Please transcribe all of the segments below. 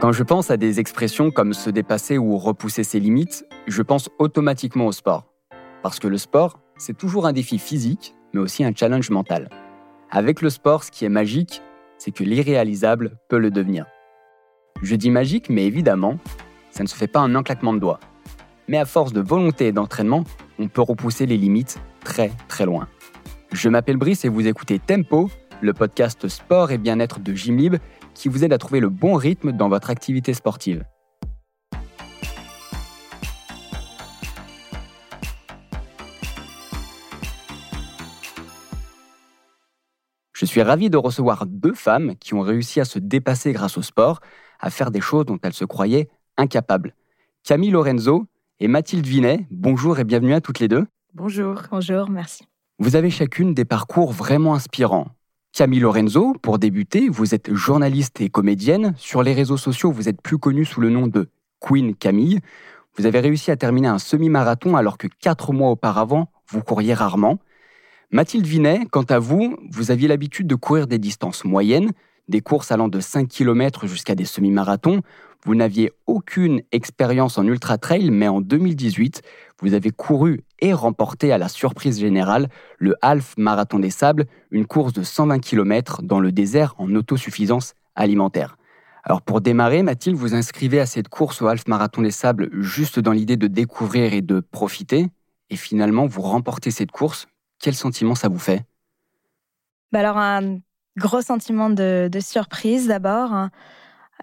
Quand je pense à des expressions comme se dépasser ou repousser ses limites, je pense automatiquement au sport. Parce que le sport, c'est toujours un défi physique, mais aussi un challenge mental. Avec le sport, ce qui est magique, c'est que l'irréalisable peut le devenir. Je dis magique, mais évidemment, ça ne se fait pas en un claquement de doigts. Mais à force de volonté et d'entraînement, on peut repousser les limites très très loin. Je m'appelle Brice et vous écoutez Tempo, le podcast sport et bien-être de Gymlib qui vous aide à trouver le bon rythme dans votre activité sportive. Je suis ravi de recevoir deux femmes qui ont réussi à se dépasser grâce au sport, à faire des choses dont elles se croyaient incapables. Camille Lorenzo et Mathilde Vinet, bonjour et bienvenue à toutes les deux. Bonjour. Bonjour, merci. Vous avez chacune des parcours vraiment inspirants. Camille Lorenzo, pour débuter, vous êtes journaliste et comédienne. Sur les réseaux sociaux, vous êtes plus connue sous le nom de Queen Camille. Vous avez réussi à terminer un semi-marathon alors que quatre mois auparavant, vous couriez rarement. Mathilde Vinet, quant à vous, vous aviez l'habitude de courir des distances moyennes, des courses allant de 5 km jusqu'à des semi-marathons. Vous n'aviez aucune expérience en ultra-trail, mais en 2018, vous avez couru et remporté à la surprise générale le Half Marathon des Sables, une course de 120 km dans le désert en autosuffisance alimentaire. Alors pour démarrer, Mathilde, vous inscrivez à cette course au Half Marathon des Sables juste dans l'idée de découvrir et de profiter, et finalement vous remportez cette course. Quel sentiment ça vous fait? Bah Alors un gros sentiment de, surprise d'abord.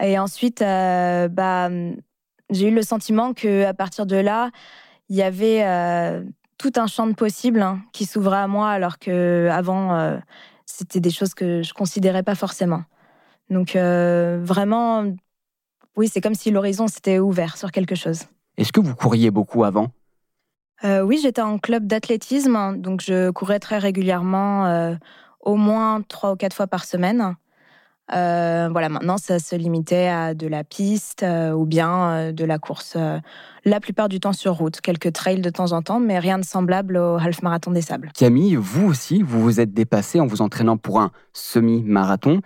Et ensuite, euh, bah, j'ai eu le sentiment que à partir de là, il y avait euh, tout un champ de possibles hein, qui s'ouvrait à moi, alors que avant, euh, c'était des choses que je considérais pas forcément. Donc vraiment, oui, c'est comme si l'horizon s'était ouvert sur quelque chose. Est-ce que vous couriez beaucoup avant? Oui, j'étais en club d'athlétisme, hein, donc je courais très régulièrement, au moins trois ou quatre fois par semaine. Euh, voilà, maintenant, ça se limitait à de la piste euh, ou bien euh, de la course, la plupart du temps sur route, quelques trails de temps en temps, mais rien de semblable au half marathon des sables. Camille, vous aussi, vous vous êtes dépassée en vous entraînant pour un semi-marathon.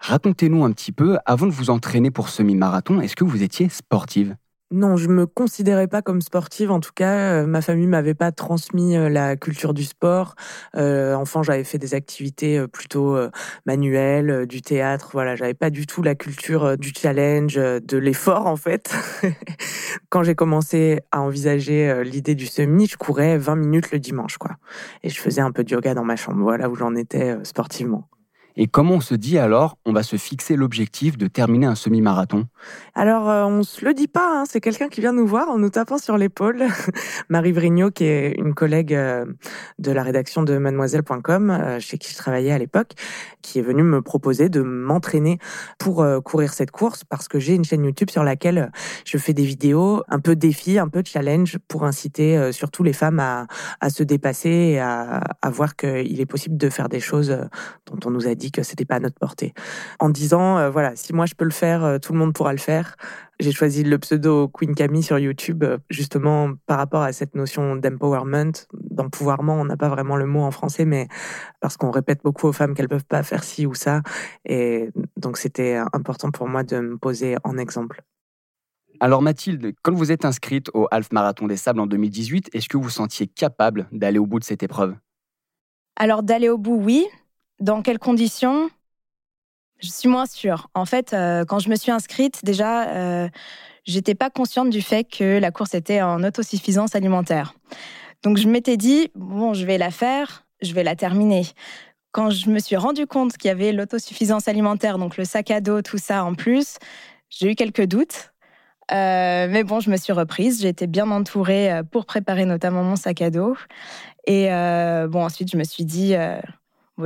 Racontez-nous un petit peu, avant de vous entraîner pour semi-marathon, est-ce que vous étiez sportive? Non, je me considérais pas comme sportive. En tout cas, euh, ma famille m'avait pas transmis euh, la culture du sport. Euh, enfant, j'avais fait des activités plutôt manuelles, du théâtre. Voilà, j'avais pas du tout la culture du challenge, de l'effort en fait. Quand j'ai commencé à envisager l'idée du semi, je courais 20 minutes le dimanche, quoi. Et je faisais un peu de yoga dans ma chambre. Voilà où j'en étais sportivement. Et comment on se dit alors, on va se fixer l'objectif de terminer un semi-marathon? Alors, euh, on se le dit pas, hein. c'est quelqu'un qui vient nous voir en nous tapant sur l'épaule. Marie Vrignot, qui est une collègue euh, de la rédaction de mademoiselle.com, euh, chez qui je travaillais à l'époque, qui est venue me proposer de m'entraîner pour courir cette course parce que j'ai une chaîne YouTube sur laquelle je fais des vidéos un peu défi, un peu challenge pour inciter surtout les femmes à, à se dépasser et à, à voir qu'il est possible de faire des choses dont on nous a dit que c'était pas à notre portée. En disant, euh, voilà, si moi je peux le faire, euh, tout le monde pourra le faire. J'ai choisi le pseudo Queen Camille sur YouTube, euh, justement par rapport à cette notion d'empowerment, d'empouvoirment. On n'a pas vraiment le mot en français, mais parce qu'on répète beaucoup aux femmes qu'elles peuvent pas faire ci ou ça. Et donc c'était important pour moi de me poser en exemple. Alors Mathilde, quand vous êtes inscrite au Half Marathon des Sables en 2018, est-ce que vous sentiez capable d'aller au bout de cette épreuve? Alors d'aller au bout, oui. Dans quelles conditions? Je suis moins sûre. En fait, euh, quand je me suis inscrite, déjà, euh, j'étais pas consciente du fait que la course était en autosuffisance alimentaire. Donc je m'étais dit, bon, je vais la faire, je vais la terminer. Quand je me suis rendu compte qu'il y avait l'autosuffisance alimentaire, donc le sac à dos, tout ça en plus, j'ai eu quelques doutes. Euh, mais bon, je me suis reprise. J'ai été bien entourée euh, pour préparer notamment mon sac à dos. Et bon, ensuite, je me suis dit,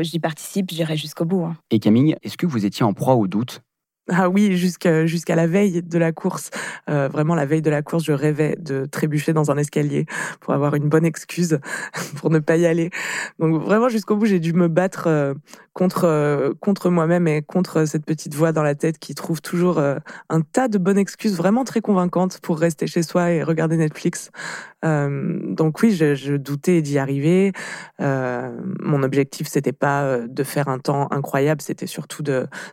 j'y participe, j'irai jusqu'au bout. Hein. Et Camille, est-ce que vous étiez en proie au doute? Ah oui, jusqu'à jusqu'à la veille de la course. Euh, vraiment, la veille de la course, je rêvais de trébucher dans un escalier pour avoir une bonne excuse pour ne pas y aller. Donc vraiment, jusqu'au bout, j'ai dû me battre euh, contre euh, contre moi-même et contre cette petite voix dans la tête qui trouve toujours un tas de bonnes excuses vraiment très convaincantes pour rester chez soi et regarder Netflix. donc oui, je, doutais d'y arriver. mon objectif, c'était pas de faire un temps incroyable, c'était surtout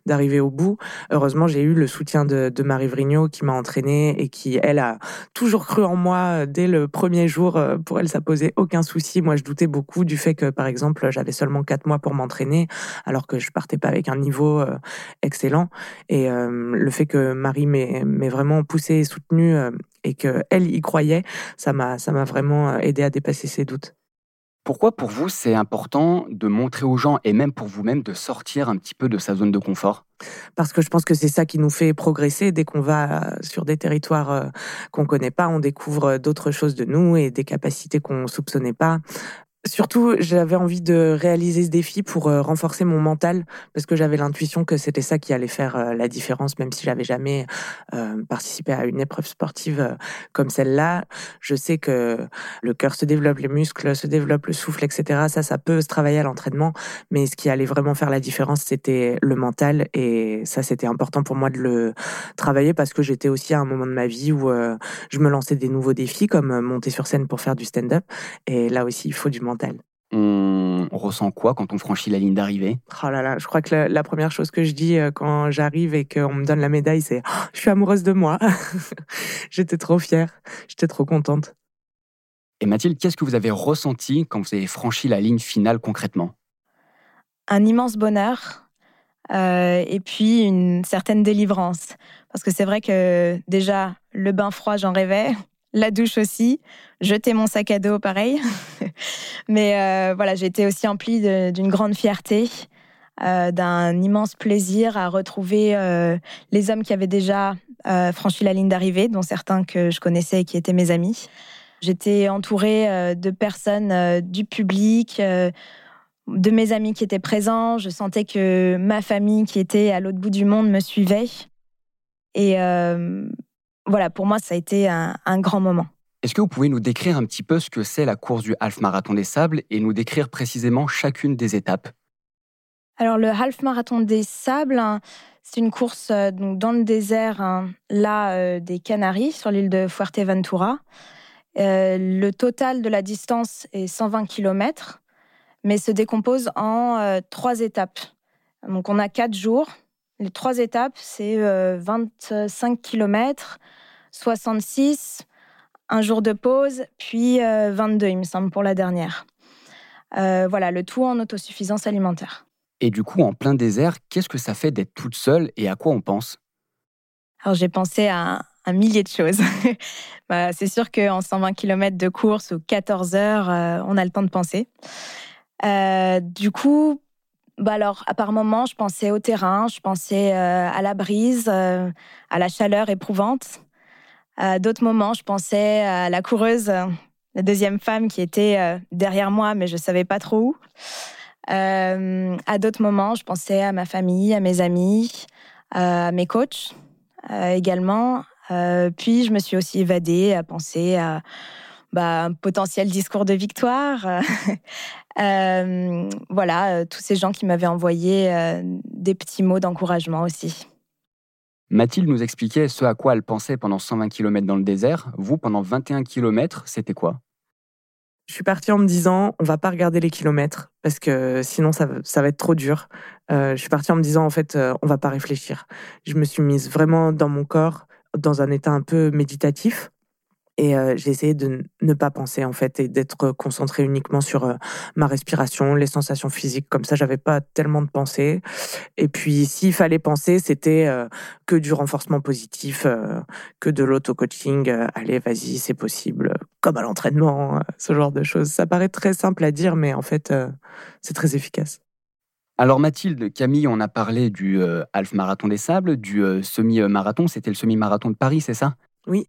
d'arriver au bout. Heureusement, j'ai eu le soutien de, de Marie Vrigno qui m'a entraînée et qui, elle, a toujours cru en moi dès le premier jour. Pour elle, ça posait aucun souci. Moi, je doutais beaucoup du fait que, par exemple, j'avais seulement quatre mois pour m'entraîner, alors que je partais pas avec un niveau excellent. Et le fait que Marie m'ait vraiment poussé et soutenu et qu'elle y croyait, ça m'a vraiment aidé à dépasser ses doutes. Pourquoi pour vous c'est important de montrer aux gens et même pour vous-même de sortir un petit peu de sa zone de confort? Parce que je pense que c'est ça qui nous fait progresser. Dès qu'on va sur des territoires qu'on connaît pas, on découvre d'autres choses de nous et des capacités qu'on soupçonnait pas. Surtout, j'avais envie de réaliser ce défi pour euh, renforcer mon mental parce que j'avais l'intuition que c'était ça qui allait faire euh, la différence, même si j'avais jamais euh, participé à une épreuve sportive comme celle-là. Je sais que le cœur se développe, les muscles se développent, le souffle, etc. Ça, ça peut se travailler à l'entraînement, mais ce qui allait vraiment faire la différence, c'était le mental et ça, c'était important pour moi de le travailler parce que j'étais aussi à un moment de ma vie où je me lançais des nouveaux défis comme monter sur scène pour faire du stand-up et là aussi, il faut du mental on ressent quoi quand on franchit la ligne d'arrivée? Oh là là, je crois que la, première chose que je dis euh, quand j'arrive et qu'on me donne la médaille, c'est oh, Je suis amoureuse de moi. J'étais trop fière, j'étais trop contente. Et Mathilde, qu'est-ce que vous avez ressenti quand vous avez franchi la ligne finale concrètement? Un immense bonheur euh, et puis une certaine délivrance. Parce que c'est vrai que déjà, le bain froid, j'en rêvais la douche aussi, jeter mon sac à dos, pareil. Mais euh, voilà, été aussi emplie d'une grande fierté, euh, d'un immense plaisir à retrouver euh, les hommes qui avaient déjà franchi la ligne d'arrivée, dont certains que je connaissais et qui étaient mes amis. J'étais entourée de personnes du public, de mes amis qui étaient présents. Je sentais que ma famille qui était à l'autre bout du monde me suivait. Et voilà, pour moi, ça a été un, grand moment. Est-ce que vous pouvez nous décrire un petit peu ce que c'est la course du Half Marathon des Sables et nous décrire précisément chacune des étapes? Alors, le Half Marathon des Sables, hein, c'est une course euh, donc, dans le désert, hein, là, euh, des Canaries, sur l'île de Fuerteventura. Euh, le total de la distance est 120 km, mais se décompose en trois étapes. Donc, on a quatre jours les trois étapes, c'est 25 km, 66, un jour de pause, puis 22, euh, il me semble, pour la dernière. Euh, voilà, le tout en autosuffisance alimentaire. Et du coup, en plein désert, qu'est-ce que ça fait d'être toute seule et à quoi on pense? Alors, j'ai pensé à un millier de choses. Bah, c'est sûr qu'en 120 km de course ou 14 heures, euh, on a le temps de penser. du coup, bah alors, à par moments, je pensais au terrain, je pensais euh, à la brise, euh, à la chaleur éprouvante. À d'autres moments, je pensais à la coureuse, la deuxième femme qui était euh, derrière moi, mais je ne savais pas trop où. à d'autres moments, je pensais à ma famille, à mes amis, à mes coachs également. puis, je me suis aussi évadée à penser à bah, un potentiel discours de victoire. Euh, voilà, euh, tous ces gens qui m'avaient envoyé euh, des petits mots d'encouragement aussi. Mathilde nous expliquait ce à quoi elle pensait pendant 120 km dans le désert. Vous, pendant 21 km, c'était quoi? Je suis partie en me disant, on va pas regarder les kilomètres parce que sinon ça, va être trop dur. je suis partie en me disant, en fait, on va pas réfléchir. Je me suis mise vraiment dans mon corps, dans un état un peu méditatif. Et euh, j'ai essayé de ne pas penser en fait et d'être concentré uniquement sur euh, ma respiration, les sensations physiques. Comme ça, j'avais pas tellement de pensées. Et puis, s'il fallait penser, c'était euh, que du renforcement positif, que de l'auto-coaching. allez, vas-y, c'est possible. Comme à l'entraînement, ce genre de choses. Ça paraît très simple à dire, mais en fait, c'est très efficace. Alors Mathilde, Camille, on a parlé du half marathon des sables, du semi-marathon. C'était le semi-marathon de Paris, c'est ça? Oui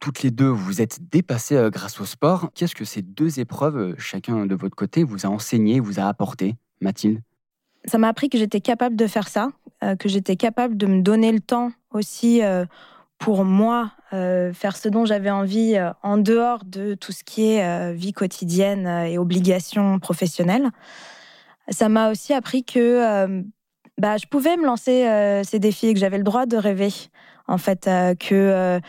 toutes les deux, vous êtes dépassées euh, grâce au sport. Qu'est-ce que ces deux épreuves, euh, chacun de votre côté, vous a enseigné, vous a apporté, Mathilde? Ça m'a appris que j'étais capable de faire ça, euh, que j'étais capable de me donner le temps aussi pour moi, faire ce dont j'avais envie en dehors de tout ce qui est vie quotidienne et obligations professionnelles. Ça m'a aussi appris que bah, je pouvais me lancer ces défis et que j'avais le droit de rêver en fait, que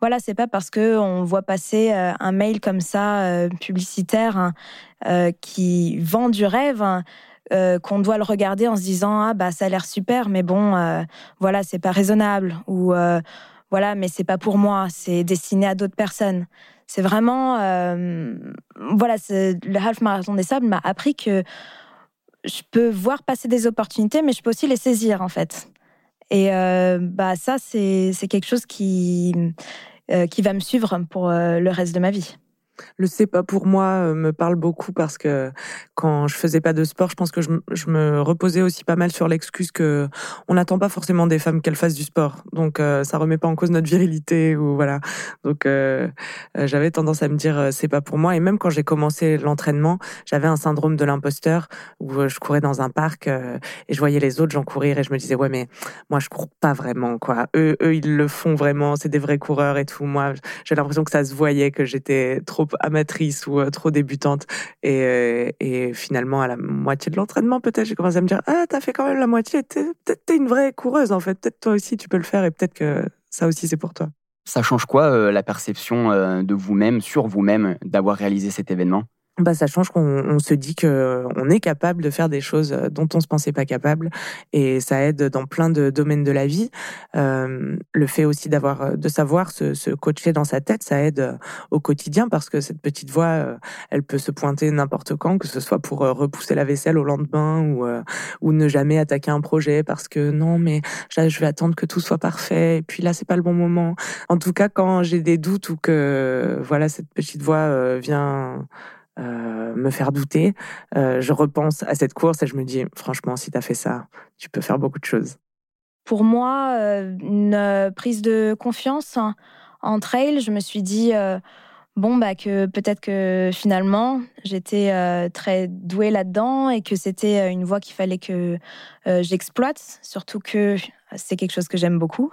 voilà, c'est pas parce que on voit passer un mail comme ça publicitaire hein, qui vend du rêve. Hein, qu'on doit le regarder en se disant ah bah ça a l'air super mais bon voilà c'est pas raisonnable ou voilà mais c'est pas pour moi c'est destiné à d'autres personnes c'est vraiment voilà le half marathon des sables m'a appris que je peux voir passer des opportunités, mais je peux aussi les saisir, en fait. Et euh, bah, ça, c'est quelque chose qui, euh, qui va me suivre pour euh, le reste de ma vie. Le c'est pas pour moi euh, me parle beaucoup parce que quand je faisais pas de sport, je pense que je, me reposais aussi pas mal sur l'excuse que on n'attend pas forcément des femmes qu'elles fassent du sport. Donc euh, ça remet pas en cause notre virilité ou voilà. Donc euh, j'avais tendance à me dire c'est pas pour moi et même quand j'ai commencé l'entraînement, j'avais un syndrome de l'imposteur où je courais dans un parc et je voyais les autres gens courir et je me disais ouais mais moi je cours pas vraiment quoi. Eux eux ils le font vraiment, c'est des vrais coureurs et tout. Moi j'ai l'impression que ça se voyait que j'étais trop amatrice ou euh, trop débutante. Euh, et, finalement, à la moitié de l'entraînement, peut-être, j'ai commencé à me dire Ah, t'as fait quand même la moitié. Peut-être t'es une vraie coureuse, en fait. Peut-être toi aussi, tu peux le faire et peut-être que ça aussi, c'est pour toi. Ça change quoi euh, la perception de vous-même, sur vous-même, d'avoir réalisé cet événement? Bah, ça change qu'on se dit que on est capable de faire des choses euh, dont on se pensait pas capable et ça aide dans plein de domaines de la vie. Euh, le fait aussi d'avoir euh, de savoir se, se, coacher dans sa tête, ça aide euh, au quotidien parce que cette petite voix, elle peut se pointer n'importe quand, que ce soit pour repousser la vaisselle au lendemain ou ou ne jamais attaquer un projet parce que non mais je vais attendre que tout soit parfait et puis là c'est pas le bon moment. En tout cas quand j'ai des doutes ou que voilà cette petite voix vient euh, me faire douter, euh, je repense à cette course et je me dis, franchement, si tu as fait ça, tu peux faire beaucoup de choses. Pour moi, euh, une prise de confiance en trail, je me suis dit, bon, bah, que peut-être que finalement, j'étais très douée là-dedans et que c'était une voie qu'il fallait que j'exploite, surtout que c'est quelque chose que j'aime beaucoup.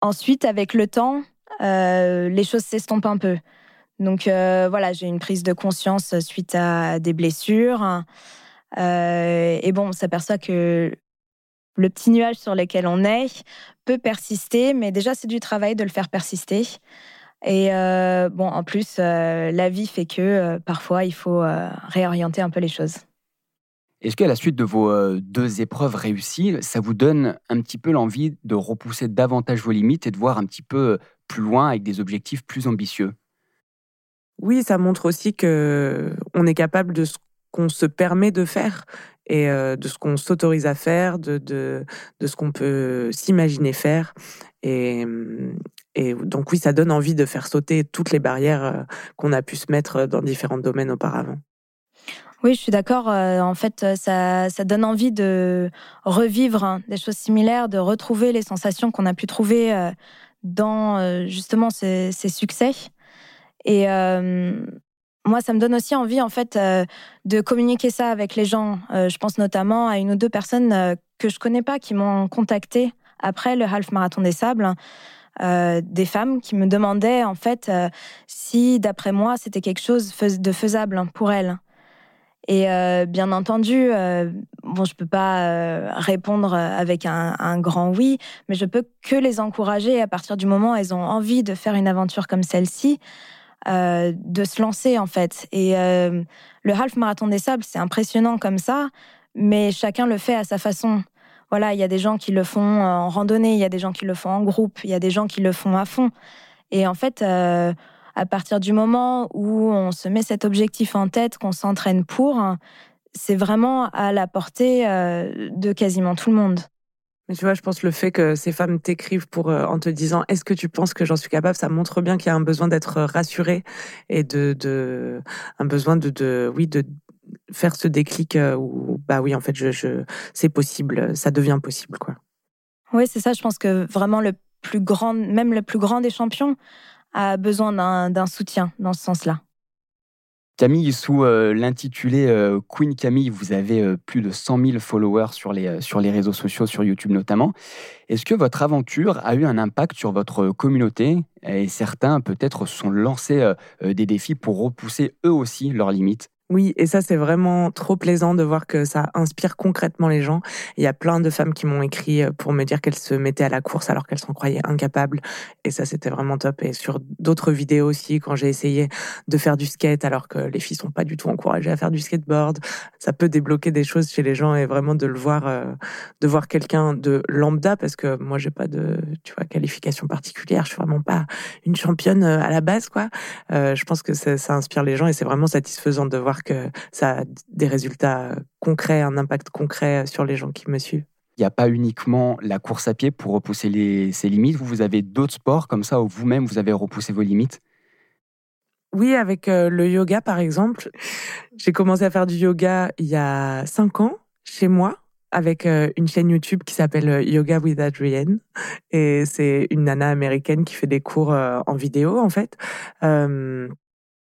ensuite, avec le temps, les choses s'estompent un peu. Donc euh, voilà, j'ai une prise de conscience suite à des blessures. Euh, et bon, on s'aperçoit que le petit nuage sur lequel on est peut persister, mais déjà c'est du travail de le faire persister. Et euh, bon, en plus, la vie fait que parfois il faut réorienter un peu les choses. Est-ce qu'à la suite de vos deux épreuves réussies, ça vous donne un petit peu l'envie de repousser davantage vos limites et de voir un petit peu plus loin avec des objectifs plus ambitieux? Oui, ça montre aussi que on est capable de ce qu'on se permet de faire et euh, de ce qu'on s'autorise à faire, de, de, ce qu'on peut s'imaginer faire. Et, donc oui, ça donne envie de faire sauter toutes les barrières euh, qu'on a pu se mettre dans différents domaines auparavant. Oui, je suis d'accord. Euh, en fait, ça, ça, donne envie de revivre hein, des choses similaires, de retrouver les sensations qu'on a pu trouver dans justement ces succès. Et euh, moi, ça me donne aussi envie, en fait, euh, de communiquer ça avec les gens. Euh, je pense notamment à une ou deux personnes que je connais pas qui m'ont contacté après le half marathon des sables. des femmes qui me demandaient en fait si, d'après moi, c'était quelque chose de faisable pour elles. Et bien entendu, bon, je peux pas répondre avec un, un, grand oui, mais je peux que les encourager à partir du moment où elles ont envie de faire une aventure comme celle-ci. Euh, de se lancer en fait. Et euh, le half marathon des sables, c'est impressionnant comme ça, mais chacun le fait à sa façon. Voilà, il y a des gens qui le font en randonnée, il y a des gens qui le font en groupe, il y a des gens qui le font à fond. Et en fait, euh, à partir du moment où on se met cet objectif en tête, qu'on s'entraîne pour, c'est vraiment à la portée de quasiment tout le monde. Mais tu vois, je pense le fait que ces femmes t'écrivent pour euh, en te disant est-ce que tu penses que j'en suis capable, ça montre bien qu'il y a un besoin d'être rassuré et de, de un besoin de, de oui de faire ce déclic euh, où bah oui en fait je, je c'est possible, ça devient possible quoi. Oui, c'est ça. Je pense que vraiment le plus grand, même le plus grand des champions, a besoin d'un soutien dans ce sens-là. Camille, sous euh, l'intitulé euh, Queen Camille, vous avez euh, plus de 100 000 followers sur les, sur les réseaux sociaux, sur YouTube notamment. Est-ce que votre aventure a eu un impact sur votre communauté? Et certains peut-être sont lancés des défis pour repousser eux aussi leurs limites Oui, et ça c'est vraiment trop plaisant de voir que ça inspire concrètement les gens. Il y a plein de femmes qui m'ont écrit euh, pour me dire qu'elles se mettaient à la course alors qu'elles s'en croyaient incapables. Et ça c'était vraiment top. Et sur d'autres vidéos aussi, quand j'ai essayé de faire du skate alors que les filles sont pas du tout encouragées à faire du skateboard, ça peut débloquer des choses chez les gens et vraiment de le voir, euh, de voir quelqu'un de lambda parce que moi j'ai pas de, tu vois, qualification particulière. Je suis vraiment pas une championne euh, à la base quoi. je pense que ça, ça inspire les gens et c'est vraiment satisfaisant de voir que ça a des résultats concrets, un impact concret sur les gens qui me suivent. Il n'y a pas uniquement la course à pied pour repousser les, ses limites. Vous avez d'autres sports comme ça où vous-même vous avez repoussé vos limites? Oui, avec euh, le yoga par exemple. J'ai commencé à faire du yoga il y a cinq ans chez moi avec euh, une chaîne YouTube qui s'appelle euh, Yoga with Adrienne. Et c'est une nana américaine qui fait des cours en vidéo, en fait.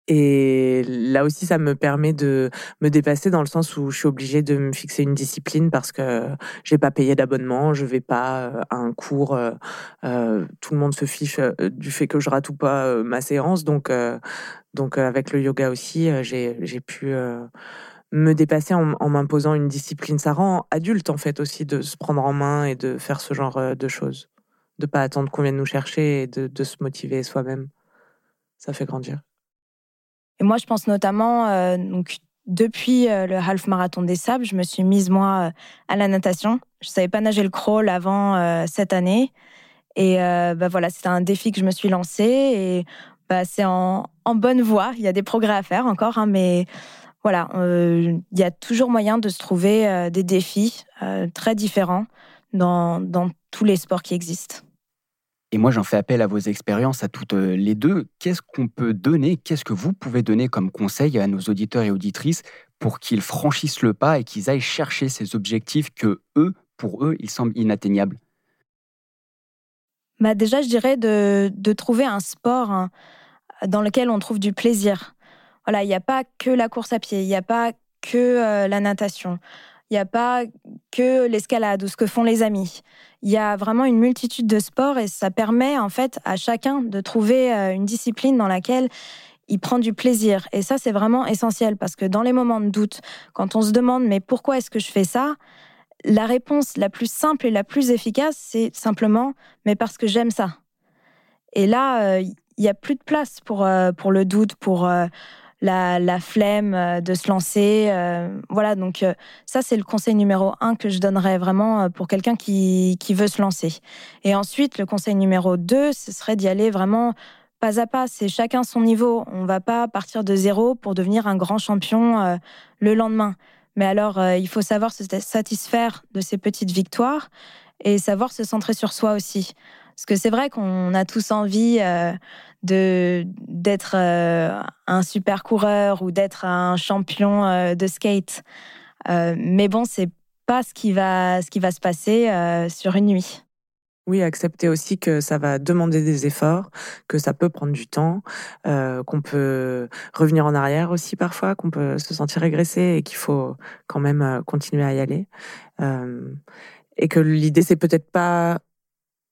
Et là aussi, ça me permet de me dépasser dans le sens où je suis obligée de me fixer une discipline parce que j'ai pas payé d'abonnement, je vais pas euh, à un cours, euh, euh, tout le monde se fiche du fait que je rate ou pas ma séance. Donc, donc avec le yoga aussi, j'ai pu me dépasser en, en m'imposant une discipline. Ça rend adulte en fait aussi de se prendre en main et de faire ce genre de choses, de pas attendre qu'on vienne nous chercher et de, de se motiver soi-même. Ça fait grandir. Et moi, je pense notamment, euh, donc, depuis euh, le half marathon des sables, je me suis mise, moi, euh, à la natation. Je savais pas nager le crawl avant cette année. Et bah, voilà, c'était un défi que je me suis lancé. Et bah, c'est en, bonne voie. Il y a des progrès à faire encore, hein, mais voilà, il y a toujours moyen de se trouver des défis très différents dans tous les sports qui existent. Et moi, j'en fais appel à vos expériences, à toutes euh, les deux. Qu'est-ce qu'on peut donner, qu'est-ce que vous pouvez donner comme conseil à nos auditeurs et auditrices pour qu'ils franchissent le pas et qu'ils aillent chercher ces objectifs que eux, pour eux, ils semblent inatteignables? Bah Déjà, je dirais de, trouver un sport hein, dans lequel on trouve du plaisir. Voilà, il n'y a pas que la course à pied, il n'y a pas que euh, la natation. Il n'y a pas que l'escalade ou ce que font les amis. Il y a vraiment une multitude de sports et ça permet en fait à chacun de trouver euh, une discipline dans laquelle il prend du plaisir. Et ça, c'est vraiment essentiel parce que dans les moments de doute, quand on se demande mais pourquoi est-ce que je fais ça? La réponse la plus simple et la plus efficace, c'est simplement mais parce que j'aime ça. Et là, euh, il n'y a plus de place pour, euh, pour le doute, pour la, flemme euh, de se lancer. Euh, voilà, donc euh, ça, c'est le conseil numéro un que je donnerais vraiment pour quelqu'un qui, qui veut se lancer. Et ensuite, le conseil numéro deux, ce serait d'y aller vraiment pas à pas. C'est chacun son niveau. On va pas partir de zéro pour devenir un grand champion le lendemain. Mais alors, il faut savoir se satisfaire de ces petites victoires et savoir se centrer sur soi aussi. Parce que c'est vrai qu'on a tous envie de d'être euh, un super coureur ou d'être un champion euh, de skate. Euh, mais bon, c'est pas ce qui va ce qui va se passer sur une nuit. Oui, accepter aussi que ça va demander des efforts, que ça peut prendre du temps, qu'on peut revenir en arrière aussi parfois, qu'on peut se sentir régressé et qu'il faut quand même continuer à y aller. et que l'idée, c'est peut-être pas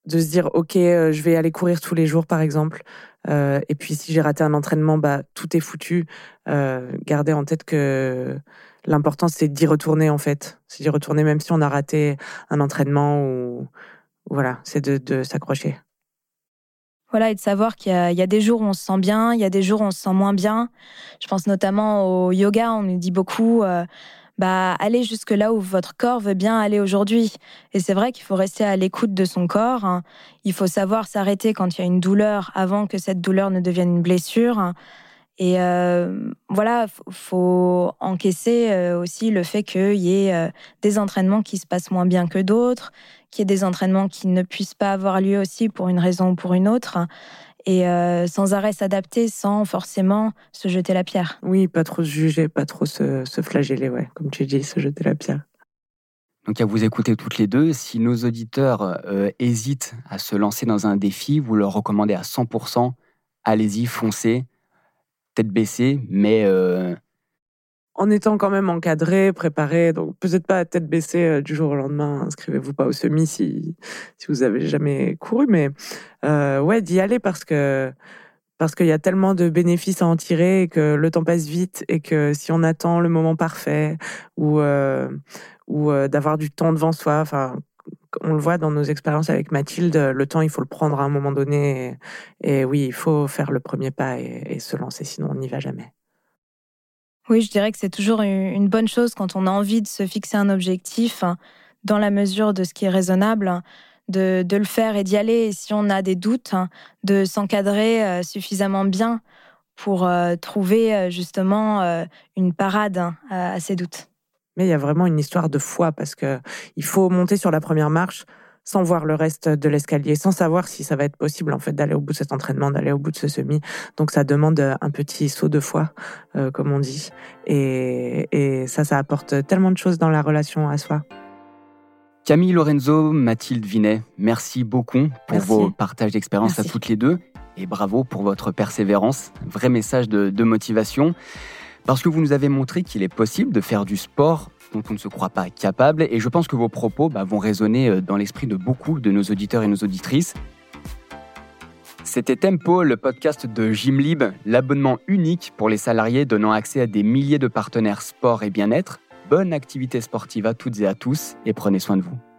de se dire, OK, je vais aller courir tous les jours, par exemple, euh, et puis si j'ai raté un entraînement, bah tout est foutu. Euh, gardez en tête que l'important c'est d'y retourner en fait, c'est d'y retourner même si on a raté un entraînement ou voilà, c'est de, s'accrocher. Voilà, et de savoir qu'il y, y, a des jours où on se sent bien, il y a des jours où on se sent moins bien. Je pense notamment au yoga, on nous dit beaucoup. Euh, bah, allez jusque là où votre corps veut bien aller aujourd'hui. Et c'est vrai qu'il faut rester à l'écoute de son corps. Hein. Il faut savoir s'arrêter quand il y a une douleur avant que cette douleur ne devienne une blessure. Et euh, voilà, faut encaisser euh, aussi le fait qu'il y ait euh, des entraînements qui se passent moins bien que d'autres, qu'il y ait des entraînements qui ne puissent pas avoir lieu aussi pour une raison ou pour une autre et euh, sans arrêt s'adapter sans forcément se jeter la pierre. Oui, pas trop se juger, pas trop se, flageller, ouais, comme tu dis, se jeter la pierre. Donc à vous écouter toutes les deux, si nos auditeurs euh, hésitent à se lancer dans un défi, vous leur recommandez à 100%, allez-y, foncez, tête baissée, mais euh, en étant quand même encadré, préparé. Donc peut-être pas à tête baissée euh, du jour au lendemain. Inscrivez-vous pas au semi si si vous avez jamais couru, mais euh, ouais d'y aller parce que parce qu'il y a tellement de bénéfices à en tirer et que le temps passe vite et que si on attend le moment parfait ou euh, ou d'avoir du temps devant soi, enfin on le voit dans nos expériences avec Mathilde, le temps il faut le prendre à un moment donné et, oui il faut faire le premier pas et, se lancer sinon on n'y va jamais. Oui, je dirais que c'est toujours une bonne chose quand on a envie de se fixer un objectif hein, dans la mesure de ce qui est raisonnable de, le faire et d'y aller. Et si on a des doutes, hein, de s'encadrer euh, suffisamment bien pour euh, trouver euh, justement une parade hein, à, ces doutes. Mais il y a vraiment une histoire de foi parce que il faut monter sur la première marche sans voir le reste de l'escalier, sans savoir si ça va être possible en fait d'aller au bout de cet entraînement, d'aller au bout de ce semi. Donc ça demande un petit saut de foi, comme on dit, et, et ça, ça apporte tellement de choses dans la relation à soi. Camille Lorenzo, Mathilde Vinet, merci beaucoup pour vos partages d'expérience à toutes les deux et bravo pour votre persévérance. Vrai message de, motivation parce que vous nous avez montré qu'il est possible de faire du sport dont on ne se croit pas capable et je pense que vos propos bah, vont résonner euh, dans l'esprit de beaucoup de nos auditeurs et nos auditrices. C'était Tempo, le podcast de Gymlib, l'abonnement unique pour les salariés donnant accès à des milliers de partenaires sport et bien-être bonne activité sportive à toutes et à tous et prenez soin de vous.